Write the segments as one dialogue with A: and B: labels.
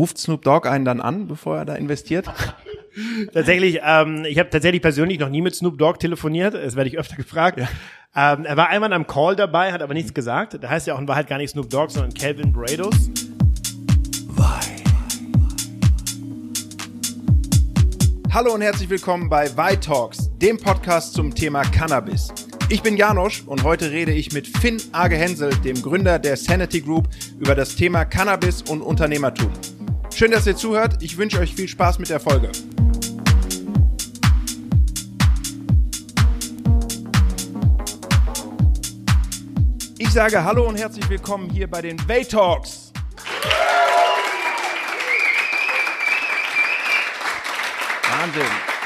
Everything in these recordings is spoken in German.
A: ruft Snoop Dogg einen dann an, bevor er da investiert?
B: tatsächlich, ähm, ich habe tatsächlich persönlich noch nie mit Snoop Dogg telefoniert. Das werde ich öfter gefragt. Ja. Ähm, er war einmal am Call dabei, hat aber nichts gesagt. Da heißt ja auch in Wahrheit gar nicht Snoop Dogg, sondern Calvin Brados.
A: Hallo und herzlich willkommen bei Vi Talks, dem Podcast zum Thema Cannabis. Ich bin Janosch und heute rede ich mit Finn Age Hensel, dem Gründer der Sanity Group, über das Thema Cannabis und Unternehmertum. Schön, dass ihr zuhört. Ich wünsche euch viel Spaß mit der Folge. Ich sage Hallo und herzlich willkommen hier bei den Way Talks. Wahnsinn.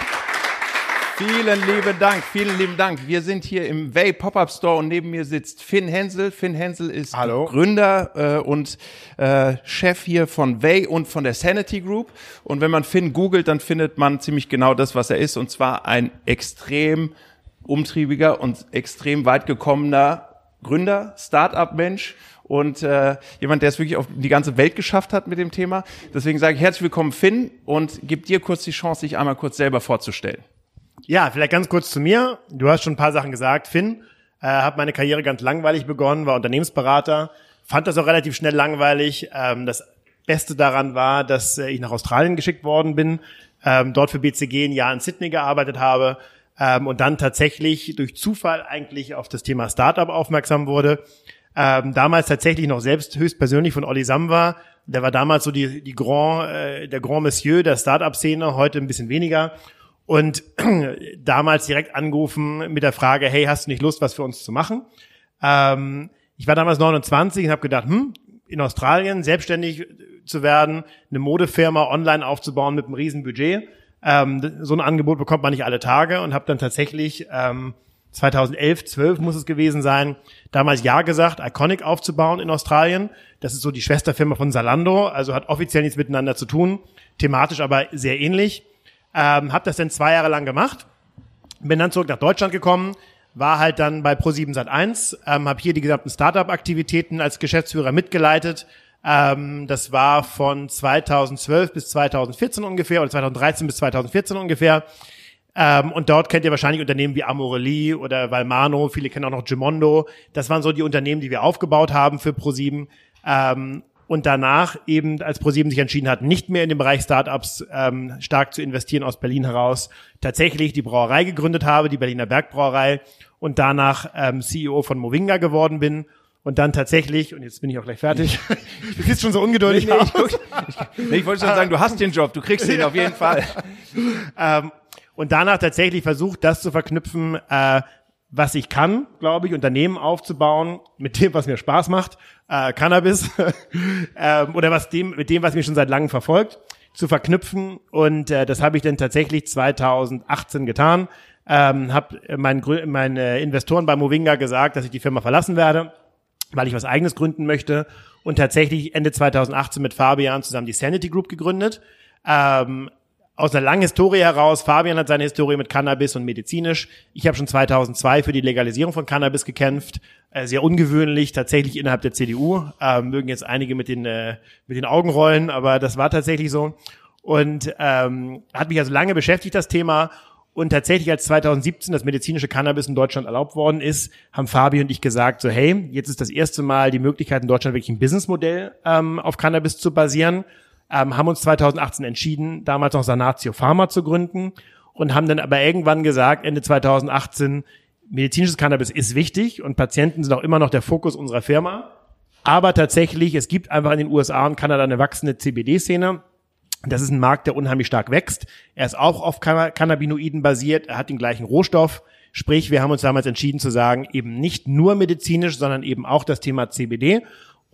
A: Vielen lieben Dank, vielen lieben Dank. Wir sind hier im Way Pop-Up Store und neben mir sitzt Finn Hensel. Finn Hensel ist Hallo. Gründer äh, und äh, Chef hier von Way und von der Sanity Group. Und wenn man Finn googelt, dann findet man ziemlich genau das, was er ist. Und zwar ein extrem umtriebiger und extrem weit gekommener Gründer, Start-up-Mensch und äh, jemand, der es wirklich auf die ganze Welt geschafft hat mit dem Thema. Deswegen sage ich herzlich willkommen, Finn, und gib dir kurz die Chance, dich einmal kurz selber vorzustellen.
B: Ja, vielleicht ganz kurz zu mir. Du hast schon ein paar Sachen gesagt. Finn, äh, habe meine Karriere ganz langweilig begonnen, war Unternehmensberater, fand das auch relativ schnell langweilig. Ähm, das Beste daran war, dass äh, ich nach Australien geschickt worden bin, ähm, dort für BCG ein Jahr in Sydney gearbeitet habe ähm, und dann tatsächlich durch Zufall eigentlich auf das Thema Startup aufmerksam wurde. Ähm, damals tatsächlich noch selbst höchstpersönlich von Olli Samwa. Der war damals so die, die Grand, äh, der Grand Monsieur der Startup-Szene, heute ein bisschen weniger. Und damals direkt angerufen mit der Frage, hey, hast du nicht Lust, was für uns zu machen? Ähm, ich war damals 29 und habe gedacht, hm, in Australien selbstständig zu werden, eine Modefirma online aufzubauen mit einem riesen Budget ähm, so ein Angebot bekommt man nicht alle Tage und habe dann tatsächlich ähm, 2011, 12 muss es gewesen sein, damals Ja gesagt, Iconic aufzubauen in Australien. Das ist so die Schwesterfirma von Zalando, also hat offiziell nichts miteinander zu tun, thematisch aber sehr ähnlich. Ähm, habe das dann zwei Jahre lang gemacht, bin dann zurück nach Deutschland gekommen, war halt dann bei Pro7 Sat1, ähm, habe hier die gesamten Startup-Aktivitäten als Geschäftsführer mitgeleitet, ähm, das war von 2012 bis 2014 ungefähr oder 2013 bis 2014 ungefähr. Ähm, und dort kennt ihr wahrscheinlich Unternehmen wie Amorelie oder Valmano, viele kennen auch noch Gimondo. Das waren so die Unternehmen, die wir aufgebaut haben für ProSieben. Ähm, und danach eben, als ProSieben sich entschieden hat, nicht mehr in den Bereich Startups ähm, stark zu investieren aus Berlin heraus, tatsächlich die Brauerei gegründet habe, die Berliner Bergbrauerei, und danach ähm, CEO von Movinga geworden bin und dann tatsächlich, und jetzt bin ich auch gleich fertig,
A: du bist schon so ungeduldig. Nee, nee, ich, ich, wollte schon sagen, du hast den Job, du kriegst den auf jeden Fall.
B: ähm, und danach tatsächlich versucht, das zu verknüpfen, äh, was ich kann, glaube ich, Unternehmen aufzubauen mit dem, was mir Spaß macht, äh, Cannabis, ähm, oder was dem, mit dem, was mir schon seit langem verfolgt, zu verknüpfen. Und äh, das habe ich dann tatsächlich 2018 getan. Ähm, habe meinen meine Investoren bei Movinga gesagt, dass ich die Firma verlassen werde weil ich was eigenes gründen möchte und tatsächlich Ende 2018 mit Fabian zusammen die Sanity Group gegründet. Ähm, aus einer langen Historie heraus. Fabian hat seine Historie mit Cannabis und medizinisch. Ich habe schon 2002 für die Legalisierung von Cannabis gekämpft. Äh, sehr ungewöhnlich, tatsächlich innerhalb der CDU. Äh, mögen jetzt einige mit den, äh, mit den Augen rollen, aber das war tatsächlich so. Und ähm, hat mich also lange beschäftigt, das Thema. Und tatsächlich, als 2017 das medizinische Cannabis in Deutschland erlaubt worden ist, haben Fabi und ich gesagt, so hey, jetzt ist das erste Mal die Möglichkeit in Deutschland wirklich ein Businessmodell ähm, auf Cannabis zu basieren. Ähm, haben uns 2018 entschieden, damals noch Sanatio Pharma zu gründen und haben dann aber irgendwann gesagt, Ende 2018, medizinisches Cannabis ist wichtig und Patienten sind auch immer noch der Fokus unserer Firma. Aber tatsächlich, es gibt einfach in den USA und Kanada eine wachsende CBD-Szene das ist ein Markt, der unheimlich stark wächst. Er ist auch auf Cannabinoiden basiert. Er hat den gleichen Rohstoff. Sprich, wir haben uns damals entschieden zu sagen, eben nicht nur medizinisch, sondern eben auch das Thema CBD.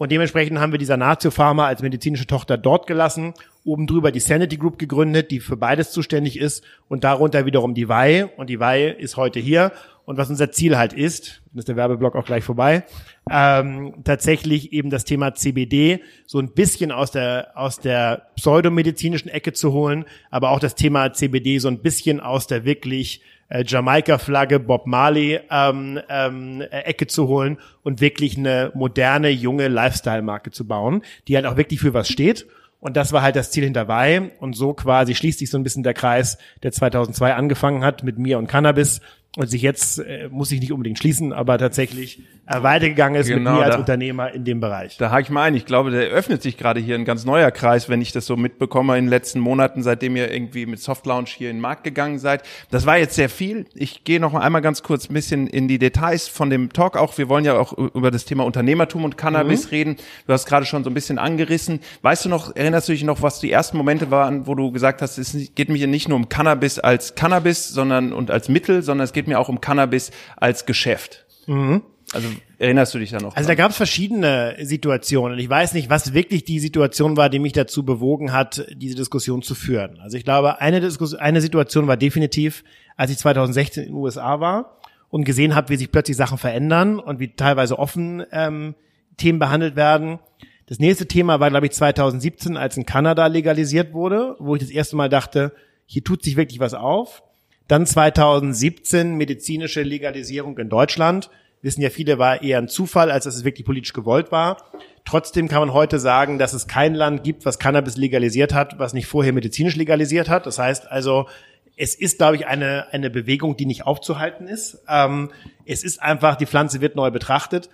B: Und dementsprechend haben wir die Sanatio Pharma als medizinische Tochter dort gelassen, oben drüber die Sanity Group gegründet, die für beides zuständig ist und darunter wiederum die Wei. Und die Wei ist heute hier und was unser Ziel halt ist, dann ist der Werbeblock auch gleich vorbei, ähm, tatsächlich eben das Thema CBD so ein bisschen aus der, aus der pseudomedizinischen Ecke zu holen, aber auch das Thema CBD so ein bisschen aus der wirklich äh, Jamaika-Flagge Bob Marley ähm, ähm, Ecke zu holen und wirklich eine moderne, junge Lifestyle-Marke zu bauen, die halt auch wirklich für was steht Und das war halt das Ziel hinterbei. Und so quasi schließt sich so ein bisschen der Kreis, der 2002 angefangen hat mit mir und Cannabis und sich jetzt, äh, muss ich nicht unbedingt schließen, aber tatsächlich äh, weitergegangen ist genau, mit mir als da, Unternehmer in dem Bereich.
A: Da hake ich mal ein. Ich glaube, der öffnet sich gerade hier ein ganz neuer Kreis, wenn ich das so mitbekomme in den letzten Monaten, seitdem ihr irgendwie mit Soft Lounge hier in den Markt gegangen seid. Das war jetzt sehr viel. Ich gehe noch einmal ganz kurz ein bisschen in die Details von dem Talk auch. Wir wollen ja auch über das Thema Unternehmertum und Cannabis mhm. reden. Du hast gerade schon so ein bisschen angerissen. Weißt du noch, erinnerst du dich noch, was die ersten Momente waren, wo du gesagt hast, es geht mir hier nicht nur um Cannabis als Cannabis, sondern und als Mittel, sondern es geht mir auch um Cannabis als Geschäft? Mhm. Also erinnerst du dich da noch?
B: Also da gab es verschiedene Situationen. Ich weiß nicht, was wirklich die Situation war, die mich dazu bewogen hat, diese Diskussion zu führen. Also ich glaube, eine, Diskus eine Situation war definitiv, als ich 2016 in den USA war und gesehen habe, wie sich plötzlich Sachen verändern und wie teilweise offen ähm, Themen behandelt werden. Das nächste Thema war, glaube ich, 2017, als in Kanada legalisiert wurde, wo ich das erste Mal dachte, hier tut sich wirklich was auf. Dann 2017 medizinische Legalisierung in Deutschland wissen ja viele, war eher ein Zufall, als dass es wirklich politisch gewollt war. Trotzdem kann man heute sagen, dass es kein Land gibt, was Cannabis legalisiert hat, was nicht vorher medizinisch legalisiert hat. Das heißt also, es ist, glaube ich, eine, eine Bewegung, die nicht aufzuhalten ist. Ähm, es ist einfach, die Pflanze wird neu betrachtet.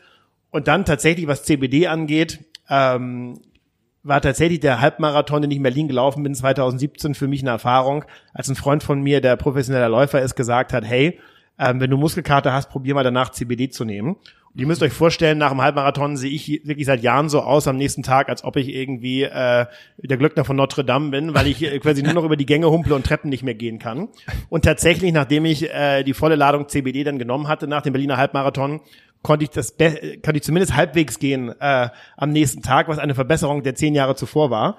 B: Und dann tatsächlich, was CBD angeht, ähm, war tatsächlich der Halbmarathon, den ich in Berlin gelaufen bin, 2017 für mich eine Erfahrung, als ein Freund von mir, der professioneller Läufer ist, gesagt hat, hey, ähm, wenn du Muskelkater hast, probier mal danach CBD zu nehmen. Und ihr müsst euch vorstellen, nach dem Halbmarathon sehe ich wirklich seit Jahren so aus am nächsten Tag, als ob ich irgendwie äh, der Glöckner von Notre Dame bin, weil ich quasi nur noch über die Gänge humple und Treppen nicht mehr gehen kann. Und tatsächlich, nachdem ich äh, die volle Ladung CBD dann genommen hatte nach dem Berliner Halbmarathon, konnte ich das konnte ich zumindest halbwegs gehen äh, am nächsten Tag, was eine Verbesserung der zehn Jahre zuvor war,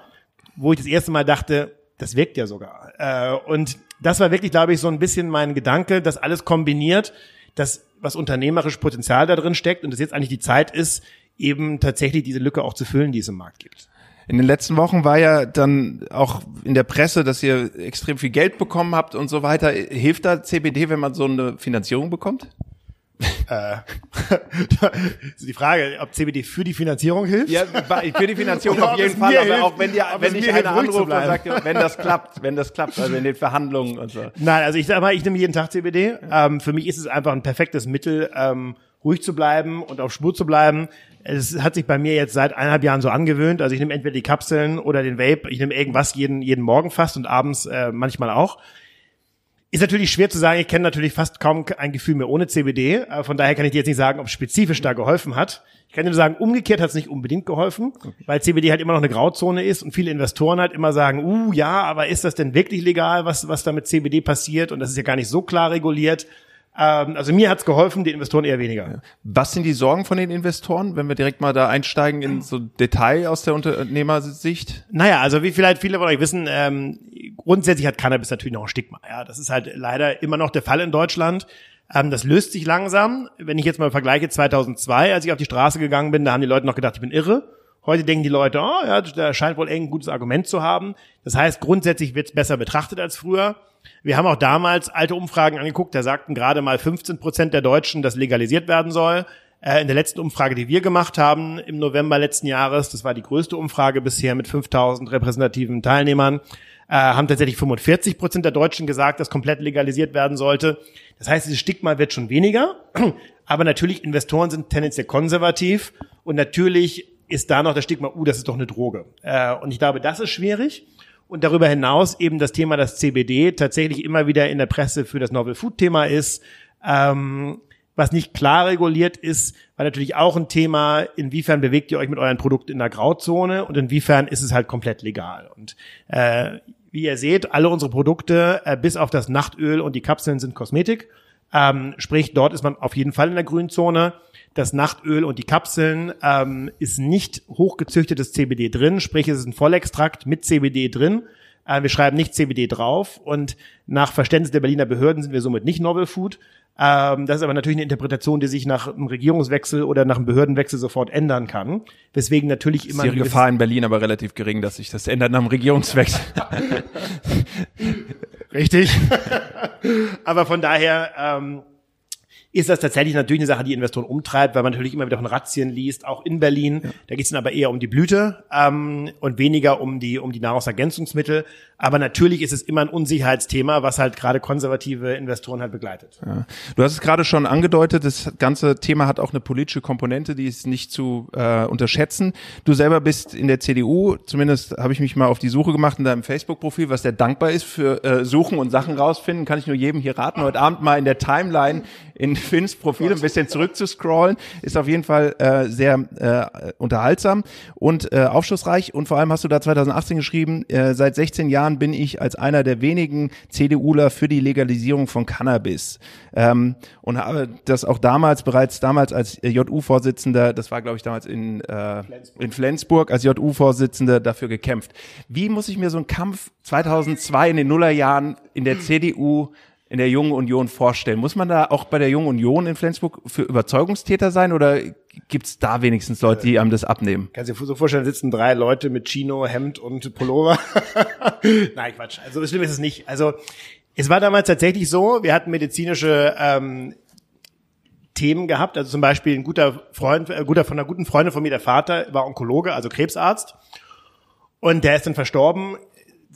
B: wo ich das erste Mal dachte, das wirkt ja sogar. Äh, und das war wirklich, glaube ich, so ein bisschen mein Gedanke, dass alles kombiniert, dass was unternehmerisch Potenzial da drin steckt und dass jetzt eigentlich die Zeit ist, eben tatsächlich diese Lücke auch zu füllen, die es im Markt gibt.
A: In den letzten Wochen war ja dann auch in der Presse, dass ihr extrem viel Geld bekommen habt und so weiter. Hilft da CBD, wenn man so eine Finanzierung bekommt?
B: Äh, die Frage, ob CBD für die Finanzierung hilft?
A: Ja, für die Finanzierung auf jeden Fall, aber hilft, auch wenn dir, wenn dich einer anruft und sagt, wenn das klappt, wenn das klappt, also in den Verhandlungen und so.
B: Nein, also ich sag mal, ich nehme jeden Tag CBD. Ähm, für mich ist es einfach ein perfektes Mittel, ähm, ruhig zu bleiben und auf Spur zu bleiben. Es hat sich bei mir jetzt seit eineinhalb Jahren so angewöhnt. Also ich nehme entweder die Kapseln oder den Vape. Ich nehme irgendwas jeden, jeden Morgen fast und abends äh, manchmal auch. Ist natürlich schwer zu sagen, ich kenne natürlich fast kaum ein Gefühl mehr ohne CBD. Äh, von daher kann ich dir jetzt nicht sagen, ob es spezifisch da geholfen hat. Ich kann dir nur sagen, umgekehrt hat es nicht unbedingt geholfen, okay. weil CBD halt immer noch eine Grauzone ist und viele Investoren halt immer sagen, uh ja, aber ist das denn wirklich legal, was, was da mit CBD passiert? Und das ist ja gar nicht so klar reguliert. Ähm, also mir hat's geholfen, die Investoren eher weniger.
A: Was sind die Sorgen von den Investoren, wenn wir direkt mal da einsteigen in so Detail aus der Unternehmersicht?
B: Naja, also wie vielleicht viele von euch wissen, ähm, grundsätzlich hat Cannabis natürlich noch ein Stigma. Ja, das ist halt leider immer noch der Fall in Deutschland. Ähm, das löst sich langsam. Wenn ich jetzt mal vergleiche 2002, als ich auf die Straße gegangen bin, da haben die Leute noch gedacht, ich bin irre. Heute denken die Leute, oh ja, da scheint wohl ein gutes Argument zu haben. Das heißt, grundsätzlich wird es besser betrachtet als früher. Wir haben auch damals alte Umfragen angeguckt, da sagten gerade mal 15 Prozent der Deutschen, dass legalisiert werden soll. Äh, in der letzten Umfrage, die wir gemacht haben im November letzten Jahres, das war die größte Umfrage bisher mit 5000 repräsentativen Teilnehmern, äh, haben tatsächlich 45 Prozent der Deutschen gesagt, dass komplett legalisiert werden sollte. Das heißt, dieses Stigma wird schon weniger. Aber natürlich, Investoren sind tendenziell konservativ und natürlich ist da noch das Stigma, uh, das ist doch eine Droge. Äh, und ich glaube, das ist schwierig. Und darüber hinaus eben das Thema, dass CBD tatsächlich immer wieder in der Presse für das Novel Food Thema ist, ähm, was nicht klar reguliert ist, war natürlich auch ein Thema, inwiefern bewegt ihr euch mit euren Produkten in der Grauzone und inwiefern ist es halt komplett legal. Und äh, wie ihr seht, alle unsere Produkte, äh, bis auf das Nachtöl und die Kapseln sind Kosmetik. Ähm, sprich, dort ist man auf jeden Fall in der Grünzone das Nachtöl und die Kapseln ähm, ist nicht hochgezüchtetes CBD drin, sprich es ist ein Vollextrakt mit CBD drin. Äh, wir schreiben nicht CBD drauf und nach Verständnis der Berliner Behörden sind wir somit nicht Novel Food. Ähm, das ist aber natürlich eine Interpretation, die sich nach einem Regierungswechsel oder nach einem Behördenwechsel sofort ändern kann. Deswegen natürlich immer.
A: Ist die Gefahr in Berlin aber relativ gering, dass sich das ändert nach einem Regierungswechsel.
B: Richtig. aber von daher ähm, ist das tatsächlich natürlich eine Sache, die Investoren umtreibt, weil man natürlich immer wieder von Razzien liest, auch in Berlin. Ja. Da geht es dann aber eher um die Blüte ähm, und weniger um die um die Nahrungsergänzungsmittel. Aber natürlich ist es immer ein Unsicherheitsthema, was halt gerade konservative Investoren halt begleitet.
A: Ja. Du hast es gerade schon angedeutet, das ganze Thema hat auch eine politische Komponente, die ist nicht zu äh, unterschätzen. Du selber bist in der CDU, zumindest habe ich mich mal auf die Suche gemacht in deinem Facebook-Profil, was sehr dankbar ist für äh, Suchen und Sachen rausfinden, kann ich nur jedem hier raten, heute Abend mal in der Timeline in Finns Profil ein bisschen zurück zu scrollen. Ist auf jeden Fall äh, sehr äh, unterhaltsam und äh, aufschlussreich. Und vor allem hast du da 2018 geschrieben, äh, seit 16 Jahren bin ich als einer der wenigen CDUler für die Legalisierung von Cannabis. Ähm, und habe das auch damals, bereits damals als JU-Vorsitzender, das war glaube ich damals in, äh, Flensburg. in Flensburg, als JU-Vorsitzender dafür gekämpft. Wie muss ich mir so einen Kampf 2002 in den Nullerjahren in der CDU in der Jungen Union vorstellen? Muss man da auch bei der Jungen Union in Flensburg für Überzeugungstäter sein oder gibt's da wenigstens Leute, die einem das abnehmen?
B: Kannst du dir so vorstellen, sitzen drei Leute mit Chino, Hemd und Pullover? Nein, Quatsch. Also so schlimm ist es nicht. Also es war damals tatsächlich so, wir hatten medizinische ähm, Themen gehabt. Also zum Beispiel ein guter Freund, äh, guter von einer guten Freundin von mir, der Vater war Onkologe, also Krebsarzt. Und der ist dann verstorben,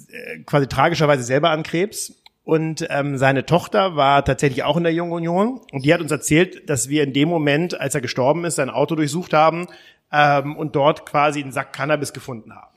B: äh, quasi tragischerweise selber an Krebs. Und ähm, seine Tochter war tatsächlich auch in der Jungen Union und die hat uns erzählt, dass wir in dem Moment, als er gestorben ist, sein Auto durchsucht haben ähm, und dort quasi einen Sack Cannabis gefunden haben.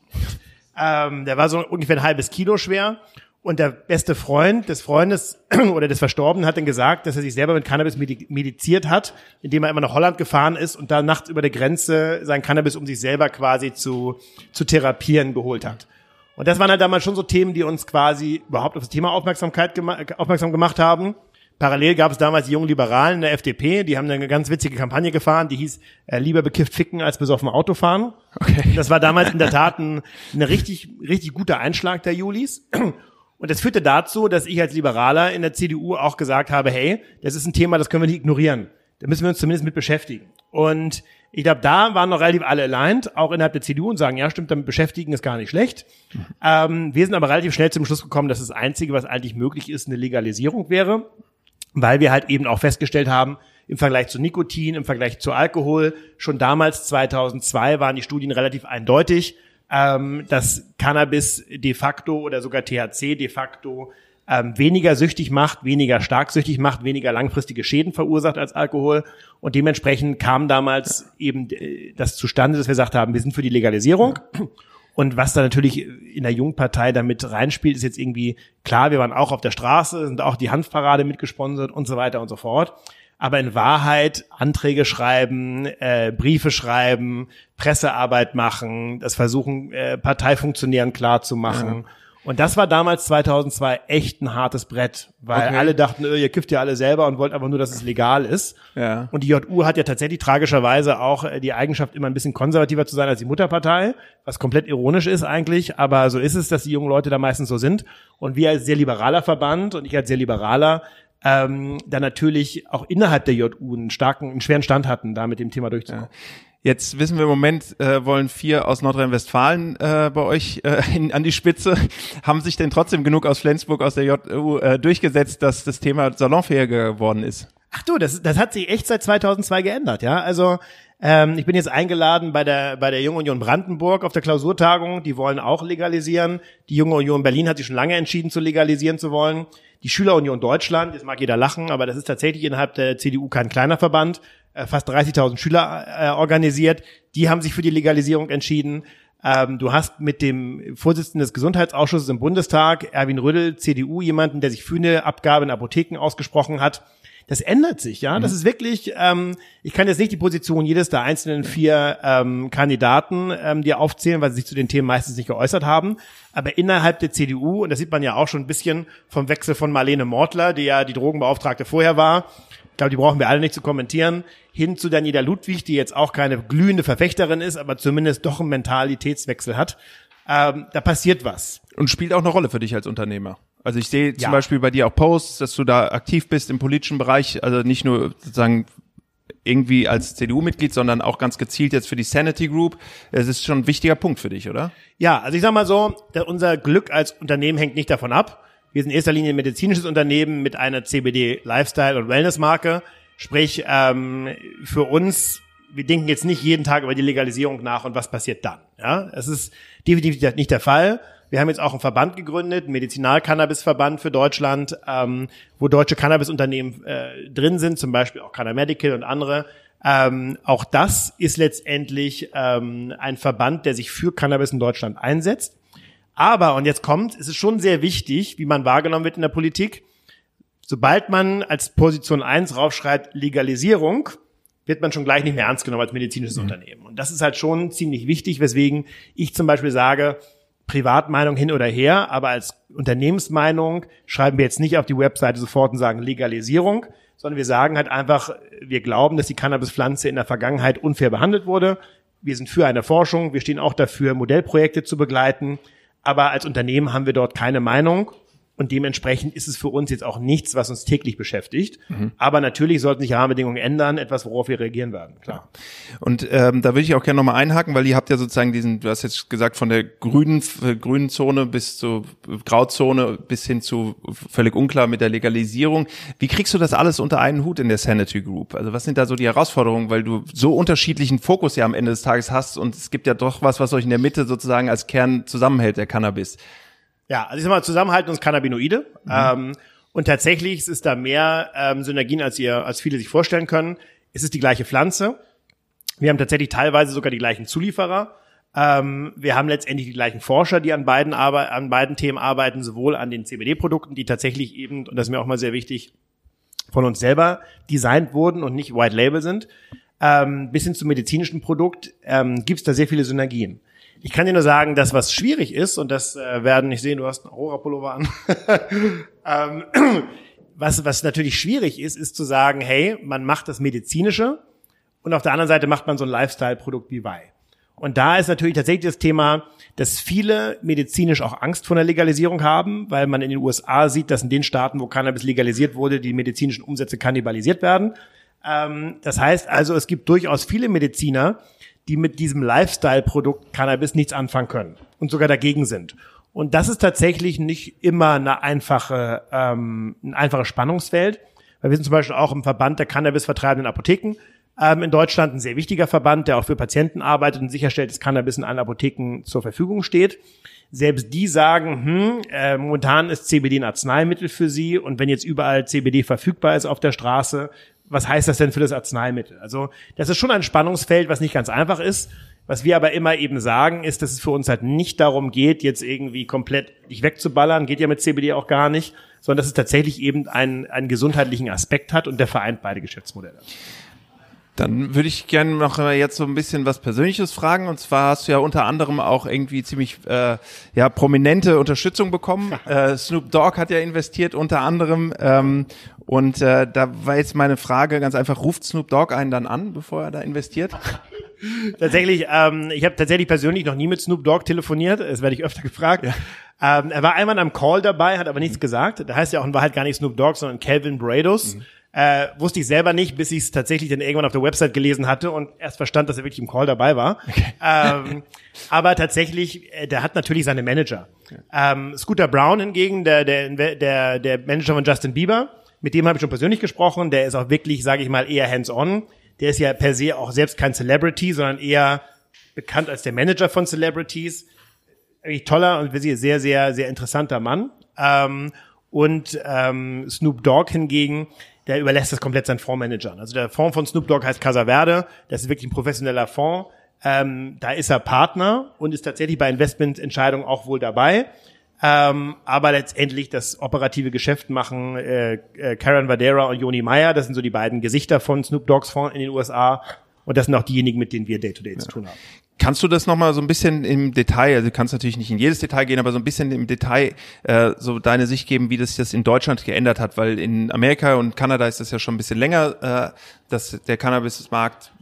B: Ähm, der war so ungefähr ein halbes Kilo schwer und der beste Freund des Freundes oder des Verstorbenen hat dann gesagt, dass er sich selber mit Cannabis mediziert hat, indem er immer nach Holland gefahren ist und da nachts über der Grenze sein Cannabis, um sich selber quasi zu, zu therapieren, geholt hat. Und das waren halt damals schon so Themen, die uns quasi überhaupt auf das Thema Aufmerksamkeit gema aufmerksam gemacht haben. Parallel gab es damals die jungen Liberalen in der FDP, die haben eine ganz witzige Kampagne gefahren, die hieß äh, lieber bekifft ficken als besoffen Auto fahren. Okay. Das war damals in der Tat ein, ein richtig, richtig guter Einschlag der Julis. Und das führte dazu, dass ich als Liberaler in der CDU auch gesagt habe, hey, das ist ein Thema, das können wir nicht ignorieren. Da müssen wir uns zumindest mit beschäftigen. Und ich glaube, da waren noch relativ alle aligned, auch innerhalb der CDU und sagen, ja, stimmt, damit beschäftigen ist gar nicht schlecht. Mhm. Ähm, wir sind aber relativ schnell zum Schluss gekommen, dass das Einzige, was eigentlich möglich ist, eine Legalisierung wäre, weil wir halt eben auch festgestellt haben, im Vergleich zu Nikotin, im Vergleich zu Alkohol, schon damals 2002 waren die Studien relativ eindeutig, ähm, dass Cannabis de facto oder sogar THC de facto ähm, weniger süchtig macht, weniger stark süchtig macht, weniger langfristige Schäden verursacht als Alkohol. Und dementsprechend kam damals eben äh, das zustande, dass wir gesagt haben, wir sind für die Legalisierung. Und was da natürlich in der Jungpartei damit reinspielt, ist jetzt irgendwie klar, wir waren auch auf der Straße, sind auch die Hanfparade mitgesponsert und so weiter und so fort. Aber in Wahrheit Anträge schreiben, äh, Briefe schreiben, Pressearbeit machen, das versuchen, äh, Parteifunktionären klar zu machen. Ja und das war damals 2002 echt ein hartes Brett, weil okay. alle dachten, ihr kifft ja alle selber und wollt einfach nur, dass es legal ist. Ja. Und die JU hat ja tatsächlich tragischerweise auch äh, die Eigenschaft, immer ein bisschen konservativer zu sein als die Mutterpartei, was komplett ironisch ist eigentlich, aber so ist es, dass die jungen Leute da meistens so sind. Und wir als sehr liberaler Verband und ich als sehr liberaler ähm, da natürlich auch innerhalb der JU einen starken, einen schweren Stand hatten, da mit dem Thema durchzukommen. Ja.
A: Jetzt wissen wir im Moment, äh, wollen vier aus Nordrhein-Westfalen äh, bei euch äh, in, an die Spitze. Haben sich denn trotzdem genug aus Flensburg, aus der JU äh, durchgesetzt, dass das Thema salonfähiger geworden ist?
B: Ach du, das, das hat sich echt seit 2002 geändert, ja. Also ähm, ich bin jetzt eingeladen bei der bei der Jungen Union Brandenburg auf der Klausurtagung. Die wollen auch legalisieren. Die Junge Union Berlin hat sich schon lange entschieden, zu legalisieren zu wollen. Die Schülerunion Deutschland, jetzt mag jeder lachen, aber das ist tatsächlich innerhalb der CDU kein kleiner Verband, äh, fast 30.000 Schüler äh, organisiert. Die haben sich für die Legalisierung entschieden. Ähm, du hast mit dem Vorsitzenden des Gesundheitsausschusses im Bundestag, Erwin Rödel, CDU, jemanden, der sich für eine Abgabe in Apotheken ausgesprochen hat. Das ändert sich, ja. Mhm. Das ist wirklich, ähm, ich kann jetzt nicht die Position jedes der einzelnen vier ähm, Kandidaten ähm, dir aufzählen, weil sie sich zu den Themen meistens nicht geäußert haben. Aber innerhalb der CDU, und das sieht man ja auch schon ein bisschen vom Wechsel von Marlene Mortler, die ja die Drogenbeauftragte vorher war, ich glaube, die brauchen wir alle nicht zu kommentieren, hin zu Daniela Ludwig, die jetzt auch keine glühende Verfechterin ist, aber zumindest doch einen Mentalitätswechsel hat. Ähm, da passiert was.
A: Und spielt auch eine Rolle für dich als Unternehmer. Also ich sehe zum ja. Beispiel bei dir auch Posts, dass du da aktiv bist im politischen Bereich, also nicht nur sozusagen irgendwie als CDU-Mitglied, sondern auch ganz gezielt jetzt für die Sanity Group. Es ist schon ein wichtiger Punkt für dich, oder?
B: Ja, also ich sag mal so, unser Glück als Unternehmen hängt nicht davon ab, wir sind in erster Linie ein medizinisches Unternehmen mit einer CBD Lifestyle und Wellness Marke. Sprich, ähm, für uns, wir denken jetzt nicht jeden Tag über die Legalisierung nach und was passiert dann. Ja, es ist definitiv nicht der Fall. Wir haben jetzt auch einen Verband gegründet, einen Medizinal-Cannabis-Verband für Deutschland, ähm, wo deutsche Cannabis-Unternehmen äh, drin sind, zum Beispiel auch Medical und andere. Ähm, auch das ist letztendlich ähm, ein Verband, der sich für Cannabis in Deutschland einsetzt. Aber, und jetzt kommt, es ist schon sehr wichtig, wie man wahrgenommen wird in der Politik. Sobald man als Position eins raufschreibt Legalisierung, wird man schon gleich nicht mehr ernst genommen als medizinisches mhm. Unternehmen. Und das ist halt schon ziemlich wichtig, weswegen ich zum Beispiel sage, Privatmeinung hin oder her, aber als Unternehmensmeinung schreiben wir jetzt nicht auf die Webseite sofort und sagen Legalisierung, sondern wir sagen halt einfach, wir glauben, dass die Cannabispflanze in der Vergangenheit unfair behandelt wurde. Wir sind für eine Forschung, wir stehen auch dafür, Modellprojekte zu begleiten, aber als Unternehmen haben wir dort keine Meinung und dementsprechend ist es für uns jetzt auch nichts, was uns täglich beschäftigt. Mhm. Aber natürlich sollten sich Rahmenbedingungen ändern, etwas, worauf wir reagieren werden, klar.
A: Und ähm, da will ich auch gerne nochmal einhaken, weil ihr habt ja sozusagen diesen, du hast jetzt gesagt, von der grünen, äh, grünen Zone bis zur Grauzone bis hin zu völlig unklar mit der Legalisierung. Wie kriegst du das alles unter einen Hut in der Sanity Group? Also was sind da so die Herausforderungen, weil du so unterschiedlichen Fokus ja am Ende des Tages hast und es gibt ja doch was, was euch in der Mitte sozusagen als Kern zusammenhält, der Cannabis.
B: Ja, also ich sag mal, zusammenhalten uns Cannabinoide. Mhm. Ähm, und tatsächlich ist da mehr ähm, Synergien, als ihr, als viele sich vorstellen können. Es ist die gleiche Pflanze. Wir haben tatsächlich teilweise sogar die gleichen Zulieferer. Ähm, wir haben letztendlich die gleichen Forscher, die an beiden, Arbe an beiden Themen arbeiten, sowohl an den CBD-Produkten, die tatsächlich eben, und das ist mir auch mal sehr wichtig, von uns selber designt wurden und nicht White Label sind, ähm, bis hin zum medizinischen Produkt, ähm, gibt es da sehr viele Synergien. Ich kann dir nur sagen, dass was schwierig ist, und das äh, werden, ich sehe, du hast einen Aurora-Pullover an. ähm, was, was natürlich schwierig ist, ist zu sagen, hey, man macht das Medizinische und auf der anderen Seite macht man so ein Lifestyle-Produkt wie Wei. Und da ist natürlich tatsächlich das Thema, dass viele medizinisch auch Angst vor der Legalisierung haben, weil man in den USA sieht, dass in den Staaten, wo Cannabis legalisiert wurde, die medizinischen Umsätze kannibalisiert werden. Ähm, das heißt also, es gibt durchaus viele Mediziner, die mit diesem Lifestyle-Produkt Cannabis nichts anfangen können und sogar dagegen sind. Und das ist tatsächlich nicht immer eine einfache, ähm, ein einfaches Spannungsfeld. Weil wir sind zum Beispiel auch im Verband der Cannabis-vertreibenden Apotheken ähm, in Deutschland ein sehr wichtiger Verband, der auch für Patienten arbeitet und sicherstellt, dass Cannabis in allen Apotheken zur Verfügung steht. Selbst die sagen, hm, äh, momentan ist CBD ein Arzneimittel für sie und wenn jetzt überall CBD verfügbar ist auf der Straße, was heißt das denn für das Arzneimittel? Also das ist schon ein Spannungsfeld, was nicht ganz einfach ist. Was wir aber immer eben sagen, ist, dass es für uns halt nicht darum geht, jetzt irgendwie komplett dich wegzuballern, geht ja mit CBD auch gar nicht, sondern dass es tatsächlich eben einen, einen gesundheitlichen Aspekt hat und der vereint beide Geschäftsmodelle.
A: Dann würde ich gerne noch jetzt so ein bisschen was Persönliches fragen. Und zwar hast du ja unter anderem auch irgendwie ziemlich äh, ja prominente Unterstützung bekommen. äh, Snoop Dogg hat ja investiert unter anderem. Ähm, und äh, da war jetzt meine Frage ganz einfach: Ruft Snoop Dogg einen dann an, bevor er da investiert?
B: tatsächlich, ähm, ich habe tatsächlich persönlich noch nie mit Snoop Dogg telefoniert. Das werde ich öfter gefragt. Ja. Ähm, er war einmal am Call dabei, hat aber nichts gesagt. Da heißt ja auch in Wahrheit gar nicht Snoop Dogg, sondern Calvin Brados. Mhm. Äh, wusste ich selber nicht, bis ich es tatsächlich dann irgendwann auf der Website gelesen hatte und erst verstand, dass er wirklich im Call dabei war. Okay. Ähm, aber tatsächlich, äh, der hat natürlich seine Manager. Ähm, Scooter Brown hingegen, der, der, der, der Manager von Justin Bieber, mit dem habe ich schon persönlich gesprochen. Der ist auch wirklich, sage ich mal, eher hands-on. Der ist ja per se auch selbst kein Celebrity, sondern eher bekannt als der Manager von Celebrities. Wirklich toller und sehr, sehr, sehr interessanter Mann. Ähm, und ähm, Snoop Dogg hingegen, der überlässt das komplett seinen Fondsmanagern. Also der Fonds von Snoop Dogg heißt Casa Verde, das ist wirklich ein professioneller Fonds. Ähm, da ist er Partner und ist tatsächlich bei Investmententscheidungen auch wohl dabei. Ähm, aber letztendlich das operative Geschäft machen äh, äh, Karen Vadera und Joni Meyer, das sind so die beiden Gesichter von Snoop Dogg's Fonds in den USA. Und das sind auch diejenigen, mit denen wir Day-to-Day -Day zu tun haben.
A: Kannst du das nochmal so ein bisschen im Detail, also du kannst natürlich nicht in jedes Detail gehen, aber so ein bisschen im Detail äh, so deine Sicht geben, wie das das in Deutschland geändert hat, weil in Amerika und Kanada ist das ja schon ein bisschen länger, äh, dass der Cannabismarkt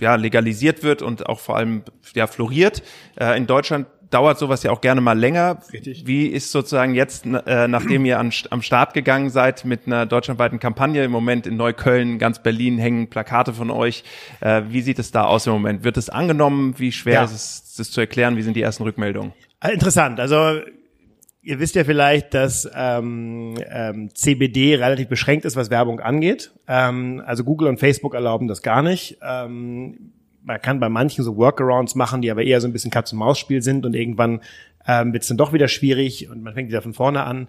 A: ja legalisiert wird und auch vor allem ja floriert. Äh, in Deutschland dauert sowas ja auch gerne mal länger. Richtig. Wie ist sozusagen jetzt, äh, nachdem ihr an, am Start gegangen seid mit einer deutschlandweiten Kampagne, im Moment in Neukölln, ganz Berlin hängen Plakate von euch. Äh, wie sieht es da aus im Moment? Wird es angenommen? Wie schwer ja. ist es, das zu erklären? Wie sind die ersten Rückmeldungen?
B: Interessant. Also Ihr wisst ja vielleicht, dass ähm, ähm, CBD relativ beschränkt ist, was Werbung angeht. Ähm, also Google und Facebook erlauben das gar nicht. Ähm, man kann bei manchen so Workarounds machen, die aber eher so ein bisschen Katz-und-Maus-Spiel sind und irgendwann ähm, wird es dann doch wieder schwierig und man fängt wieder von vorne an.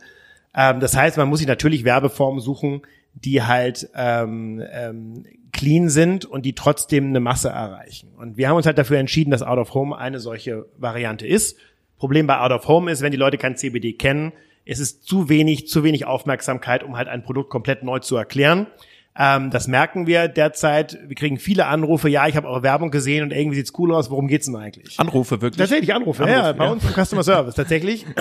B: Ähm, das heißt, man muss sich natürlich Werbeformen suchen, die halt ähm, ähm, clean sind und die trotzdem eine Masse erreichen. Und wir haben uns halt dafür entschieden, dass Out of Home eine solche Variante ist. Problem bei Out of Home ist, wenn die Leute kein CBD kennen, es ist zu wenig, zu wenig Aufmerksamkeit, um halt ein Produkt komplett neu zu erklären. Ähm, das merken wir derzeit. Wir kriegen viele Anrufe. Ja, ich habe eure Werbung gesehen und irgendwie sieht's cool aus. Worum geht's denn eigentlich?
A: Anrufe wirklich?
B: Tatsächlich Anrufe. Anrufe ja, bei ja. uns im Customer Service tatsächlich.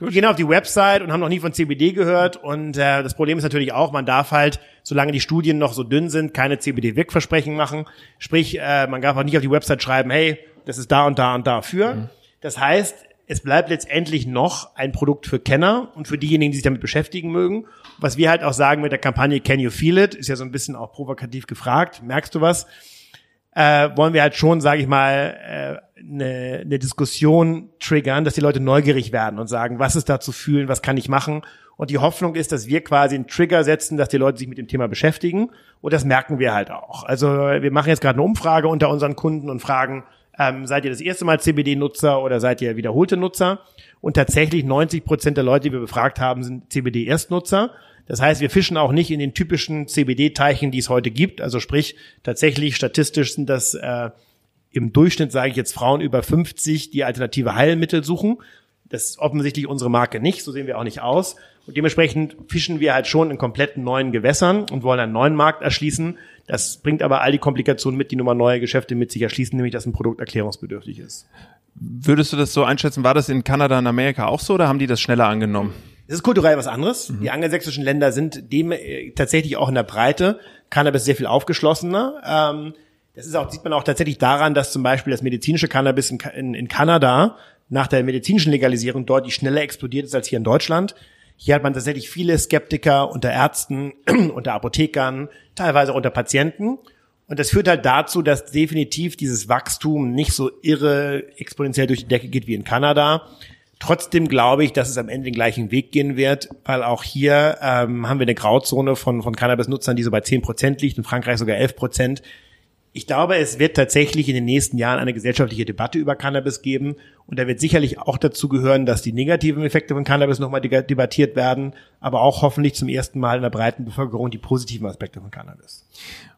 B: Wir gehen auf die Website und haben noch nie von CBD gehört. Und äh, das Problem ist natürlich auch, man darf halt, solange die Studien noch so dünn sind, keine CBD-Wirkversprechen machen. Sprich, äh, man darf auch nicht auf die Website schreiben, hey, das ist da und da und dafür. Mhm. Das heißt, es bleibt letztendlich noch ein Produkt für Kenner und für diejenigen, die sich damit beschäftigen mögen. Was wir halt auch sagen mit der Kampagne Can You Feel It, ist ja so ein bisschen auch provokativ gefragt. Merkst du was? Äh, wollen wir halt schon, sage ich mal, äh, eine, eine Diskussion triggern, dass die Leute neugierig werden und sagen, was ist da zu fühlen, was kann ich machen? Und die Hoffnung ist, dass wir quasi einen Trigger setzen, dass die Leute sich mit dem Thema beschäftigen. Und das merken wir halt auch. Also wir machen jetzt gerade eine Umfrage unter unseren Kunden und fragen, ähm, seid ihr das erste Mal CBD-Nutzer oder seid ihr wiederholte Nutzer? Und tatsächlich 90 Prozent der Leute, die wir befragt haben, sind CBD-Erstnutzer. Das heißt, wir fischen auch nicht in den typischen CBD-Teichen, die es heute gibt. Also sprich, tatsächlich statistisch sind das äh, im Durchschnitt, sage ich jetzt, Frauen über 50, die alternative Heilmittel suchen. Das ist offensichtlich unsere Marke nicht, so sehen wir auch nicht aus. Und dementsprechend fischen wir halt schon in kompletten neuen Gewässern und wollen einen neuen Markt erschließen. Das bringt aber all die Komplikationen mit, die nun mal neue Geschäfte mit sich erschließen, nämlich dass ein Produkt erklärungsbedürftig ist.
A: Würdest du das so einschätzen? War das in Kanada und Amerika auch so oder haben die das schneller angenommen?
B: Es ist kulturell was anderes. Mhm. Die angelsächsischen Länder sind dem äh, tatsächlich auch in der Breite Cannabis sehr viel aufgeschlossener. Ähm, das ist auch, sieht man auch tatsächlich daran, dass zum Beispiel das medizinische Cannabis in, in, in Kanada nach der medizinischen Legalisierung deutlich schneller explodiert ist als hier in Deutschland. Hier hat man tatsächlich viele Skeptiker unter Ärzten, unter Apothekern, teilweise unter Patienten. Und das führt halt dazu, dass definitiv dieses Wachstum nicht so irre exponentiell durch die Decke geht wie in Kanada. Trotzdem glaube ich, dass es am Ende den gleichen Weg gehen wird, weil auch hier ähm, haben wir eine Grauzone von, von Cannabis-Nutzern, die so bei 10 Prozent liegt, in Frankreich sogar 11 Prozent. Ich glaube, es wird tatsächlich in den nächsten Jahren eine gesellschaftliche Debatte über Cannabis geben. Und da wird sicherlich auch dazu gehören, dass die negativen Effekte von Cannabis nochmal debattiert werden, aber auch hoffentlich zum ersten Mal in der breiten Bevölkerung die positiven Aspekte von Cannabis.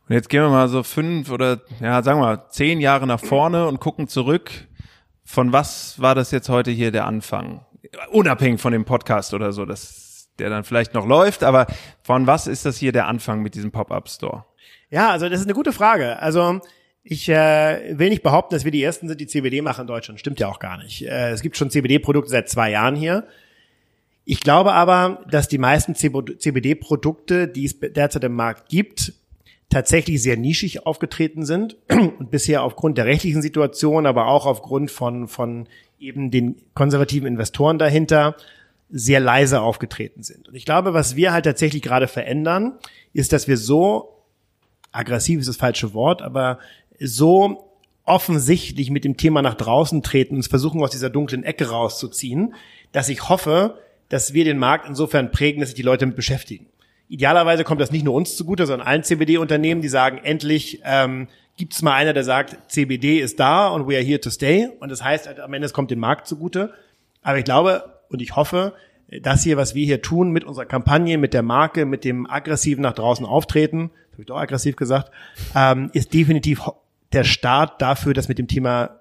A: Und jetzt gehen wir mal so fünf oder, ja, sagen wir mal, zehn Jahre nach vorne und gucken zurück. Von was war das jetzt heute hier der Anfang? Unabhängig von dem Podcast oder so, dass der dann vielleicht noch läuft, aber von was ist das hier der Anfang mit diesem Pop-Up-Store?
B: Ja, also das ist eine gute Frage. Also ich äh, will nicht behaupten, dass wir die Ersten sind, die CBD machen in Deutschland. Stimmt ja auch gar nicht. Äh, es gibt schon CBD-Produkte seit zwei Jahren hier. Ich glaube aber, dass die meisten CBD-Produkte, die es derzeit im Markt gibt, tatsächlich sehr nischig aufgetreten sind und bisher aufgrund der rechtlichen Situation, aber auch aufgrund von, von eben den konservativen Investoren dahinter sehr leise aufgetreten sind. Und ich glaube, was wir halt tatsächlich gerade verändern, ist, dass wir so aggressiv ist das falsche Wort, aber so offensichtlich mit dem Thema nach draußen treten und versuchen, aus dieser dunklen Ecke rauszuziehen, dass ich hoffe, dass wir den Markt insofern prägen, dass sich die Leute damit beschäftigen. Idealerweise kommt das nicht nur uns zugute, sondern allen CBD-Unternehmen, die sagen, endlich ähm, gibt es mal einer, der sagt, CBD ist da und we are here to stay. Und das heißt, am Ende kommt dem Markt zugute. Aber ich glaube und ich hoffe, das hier, was wir hier tun mit unserer Kampagne, mit der Marke, mit dem aggressiven nach draußen auftreten, habe ich doch aggressiv gesagt, ähm, ist definitiv der Start dafür, dass mit dem Thema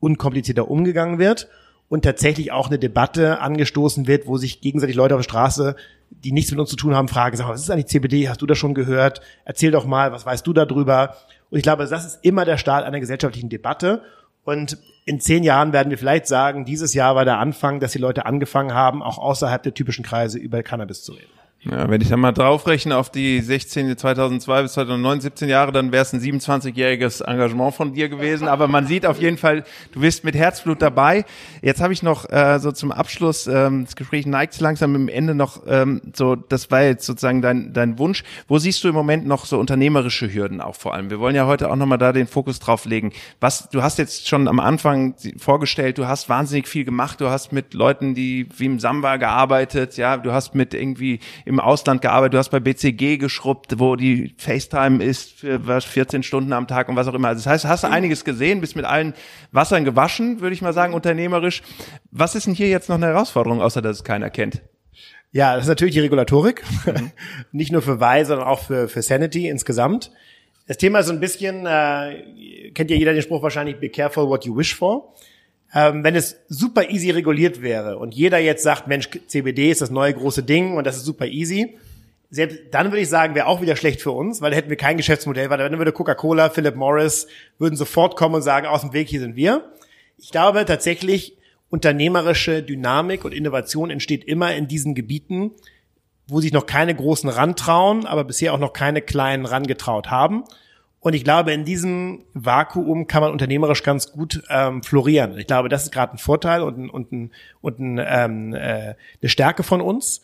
B: unkomplizierter umgegangen wird und tatsächlich auch eine Debatte angestoßen wird, wo sich gegenseitig Leute auf der Straße, die nichts mit uns zu tun haben, fragen, sag was ist eigentlich CBD? Hast du das schon gehört? Erzähl doch mal, was weißt du darüber? Und ich glaube, das ist immer der Start einer gesellschaftlichen Debatte. Und in zehn Jahren werden wir vielleicht sagen, dieses Jahr war der Anfang, dass die Leute angefangen haben, auch außerhalb der typischen Kreise über Cannabis zu reden.
A: Ja, wenn ich dann mal draufrechne auf die 16, 2002 bis 2009, 17 Jahre, dann wäre es ein 27-jähriges Engagement von dir gewesen. Aber man sieht auf jeden Fall, du bist mit Herzblut dabei. Jetzt habe ich noch äh, so zum Abschluss, ähm, das Gespräch neigt langsam im Ende noch ähm, so, das war jetzt sozusagen dein, dein Wunsch. Wo siehst du im Moment noch so unternehmerische Hürden auch vor allem? Wir wollen ja heute auch nochmal da den Fokus drauf legen. Was, du hast jetzt schon am Anfang vorgestellt, du hast wahnsinnig viel gemacht, du hast mit Leuten, die wie im Samba gearbeitet, ja, du hast mit irgendwie im Ausland gearbeitet, du hast bei BCG geschrubbt, wo die FaceTime ist für was 14 Stunden am Tag und was auch immer. Also das heißt, hast du einiges gesehen, bist mit allen Wassern gewaschen, würde ich mal sagen, unternehmerisch. Was ist denn hier jetzt noch eine Herausforderung, außer dass es keiner kennt?
B: Ja, das ist natürlich die Regulatorik. Mhm. Nicht nur für Wei, sondern auch für, für Sanity insgesamt. Das Thema ist so ein bisschen, äh, kennt ja jeder den Spruch wahrscheinlich, be careful what you wish for ähm, wenn es super easy reguliert wäre und jeder jetzt sagt, Mensch, CBD ist das neue große Ding und das ist super easy, selbst dann würde ich sagen, wäre auch wieder schlecht für uns, weil hätten wir kein Geschäftsmodell, weil dann würde Coca-Cola, Philip Morris würden sofort kommen und sagen, aus dem Weg, hier sind wir. Ich glaube tatsächlich, unternehmerische Dynamik und Innovation entsteht immer in diesen Gebieten, wo sich noch keine großen rantrauen, aber bisher auch noch keine kleinen rangetraut haben. Und ich glaube, in diesem Vakuum kann man unternehmerisch ganz gut ähm, florieren. Ich glaube, das ist gerade ein Vorteil und, ein, und, ein, und ein, ähm, äh, eine Stärke von uns.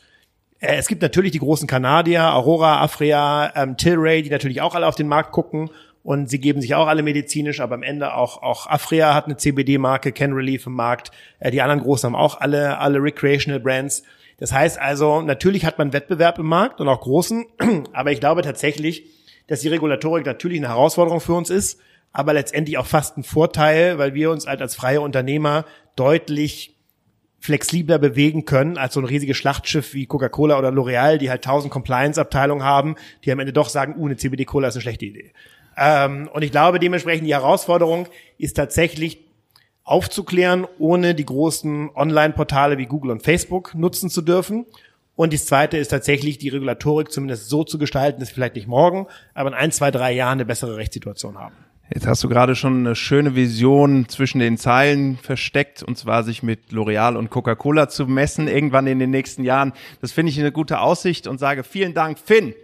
B: Äh, es gibt natürlich die großen Kanadier, Aurora, Afria, ähm, Tilray, die natürlich auch alle auf den Markt gucken und sie geben sich auch alle medizinisch, aber am Ende auch auch Afria hat eine CBD-Marke, Can Relief im Markt. Äh, die anderen großen haben auch alle alle Recreational Brands. Das heißt also, natürlich hat man Wettbewerb im Markt und auch großen, aber ich glaube tatsächlich, dass die Regulatorik natürlich eine Herausforderung für uns ist, aber letztendlich auch fast ein Vorteil, weil wir uns halt als freie Unternehmer deutlich flexibler bewegen können als so ein riesiges Schlachtschiff wie Coca-Cola oder L'Oreal, die halt tausend Compliance-Abteilungen haben, die am Ende doch sagen, uh, eine CBD-Cola ist eine schlechte Idee. Ähm, und ich glaube, dementsprechend die Herausforderung ist tatsächlich aufzuklären, ohne die großen Online-Portale wie Google und Facebook nutzen zu dürfen und das zweite ist tatsächlich, die Regulatorik zumindest so zu gestalten, dass wir vielleicht nicht morgen, aber in ein, zwei, drei Jahren eine bessere Rechtssituation haben.
A: Jetzt hast du gerade schon eine schöne Vision zwischen den Zeilen versteckt, und zwar sich mit L'Oreal und Coca-Cola zu messen, irgendwann in den nächsten Jahren. Das finde ich eine gute Aussicht und sage vielen Dank, Finn.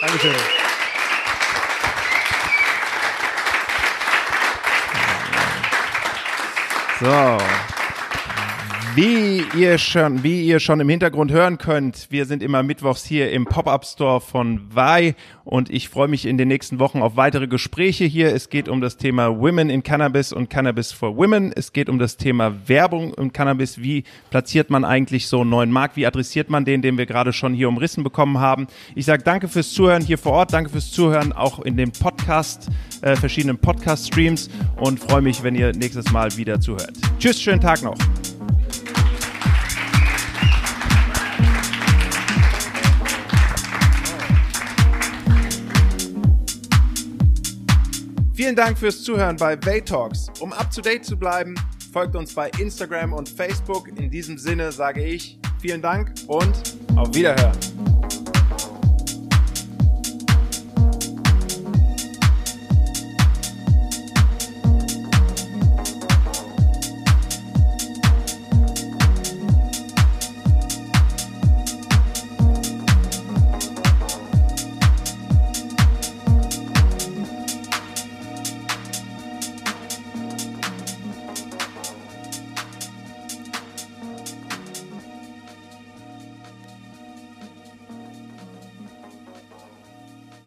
A: Dankeschön. So. Wie ihr schon, wie ihr schon im Hintergrund hören könnt, wir sind immer mittwochs hier im Pop-up Store von Vai und ich freue mich in den nächsten Wochen auf weitere Gespräche hier. Es geht um das Thema Women in Cannabis und Cannabis for Women. Es geht um das Thema Werbung im Cannabis. Wie platziert man eigentlich so einen neuen Markt? Wie adressiert man den, den wir gerade schon hier umrissen bekommen haben? Ich sage danke fürs Zuhören hier vor Ort. Danke fürs Zuhören auch in den Podcast, äh, verschiedenen Podcast-Streams und freue mich, wenn ihr nächstes Mal wieder zuhört. Tschüss, schönen Tag noch. Vielen Dank fürs Zuhören bei Talks. Um up to date zu bleiben, folgt uns bei Instagram und Facebook. In diesem Sinne sage ich vielen Dank und auf Wiederhören.